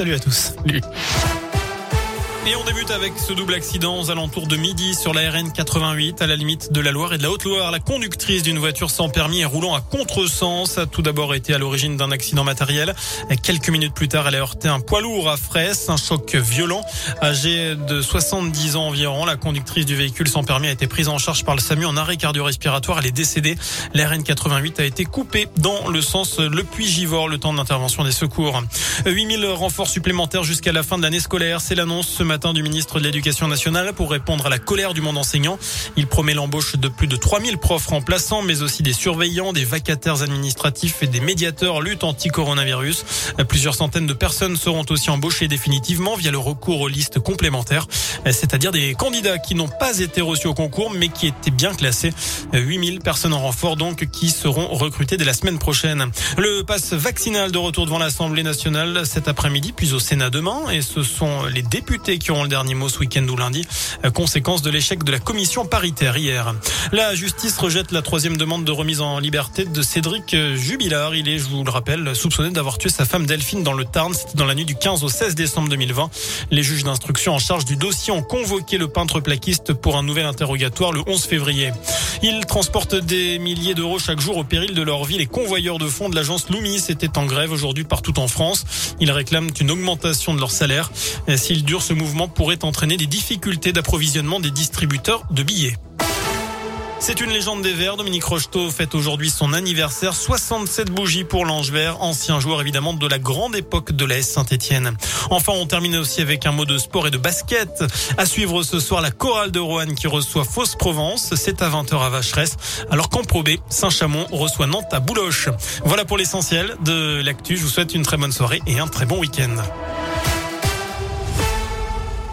Salut à tous. Et on débute avec ce double accident aux alentours de midi sur la RN 88 à la limite de la Loire et de la Haute-Loire. La conductrice d'une voiture sans permis et roulant à contresens a tout d'abord été à l'origine d'un accident matériel. Quelques minutes plus tard, elle a heurté un poids lourd à Fraisse, un choc violent. Âgée de 70 ans environ, la conductrice du véhicule sans permis a été prise en charge par le SAMU en arrêt cardio-respiratoire. Elle est décédée. La RN 88 a été coupée dans le sens Le Puy-Givor, le temps d'intervention des secours. 8000 renforts supplémentaires jusqu'à la fin de l'année scolaire. C'est l'annonce ce matin du ministre de l'Éducation nationale pour répondre à la colère du monde enseignant. Il promet l'embauche de plus de 3000 profs remplaçants, mais aussi des surveillants, des vacataires administratifs et des médiateurs lutte anti-coronavirus. Plusieurs centaines de personnes seront aussi embauchées définitivement via le recours aux listes complémentaires, c'est-à-dire des candidats qui n'ont pas été reçus au concours, mais qui étaient bien classés. 8000 personnes en renfort, donc, qui seront recrutées dès la semaine prochaine. Le passe vaccinal de retour devant l'Assemblée nationale cet après-midi, puis au Sénat demain, et ce sont les députés qui auront le dernier mot ce week-end ou lundi, euh, conséquence de l'échec de la commission paritaire hier. La justice rejette la troisième demande de remise en liberté de Cédric Jubilard. Il est, je vous le rappelle, soupçonné d'avoir tué sa femme Delphine dans le Tarn. C'était dans la nuit du 15 au 16 décembre 2020. Les juges d'instruction en charge du dossier ont convoqué le peintre plaquiste pour un nouvel interrogatoire le 11 février. Ils transportent des milliers d'euros chaque jour au péril de leur vie. Les convoyeurs de fonds de l'agence Loomis étaient en grève aujourd'hui partout en France. Ils réclament une augmentation de leur salaire. S'il dure, ce mouvement pourrait entraîner des difficultés d'approvisionnement des distributeurs de billets. C'est une légende des Verts. Dominique Rocheteau fête aujourd'hui son anniversaire. 67 bougies pour l'Ange Vert, ancien joueur évidemment de la grande époque de la S Saint-Etienne. Enfin, on termine aussi avec un mot de sport et de basket. À suivre ce soir, la chorale de Roanne qui reçoit Fausse Provence. C'est à 20h à Vacheresse. Alors qu'en Pro B, Saint-Chamond reçoit Nantes à Bouloche. Voilà pour l'essentiel de l'actu. Je vous souhaite une très bonne soirée et un très bon week-end.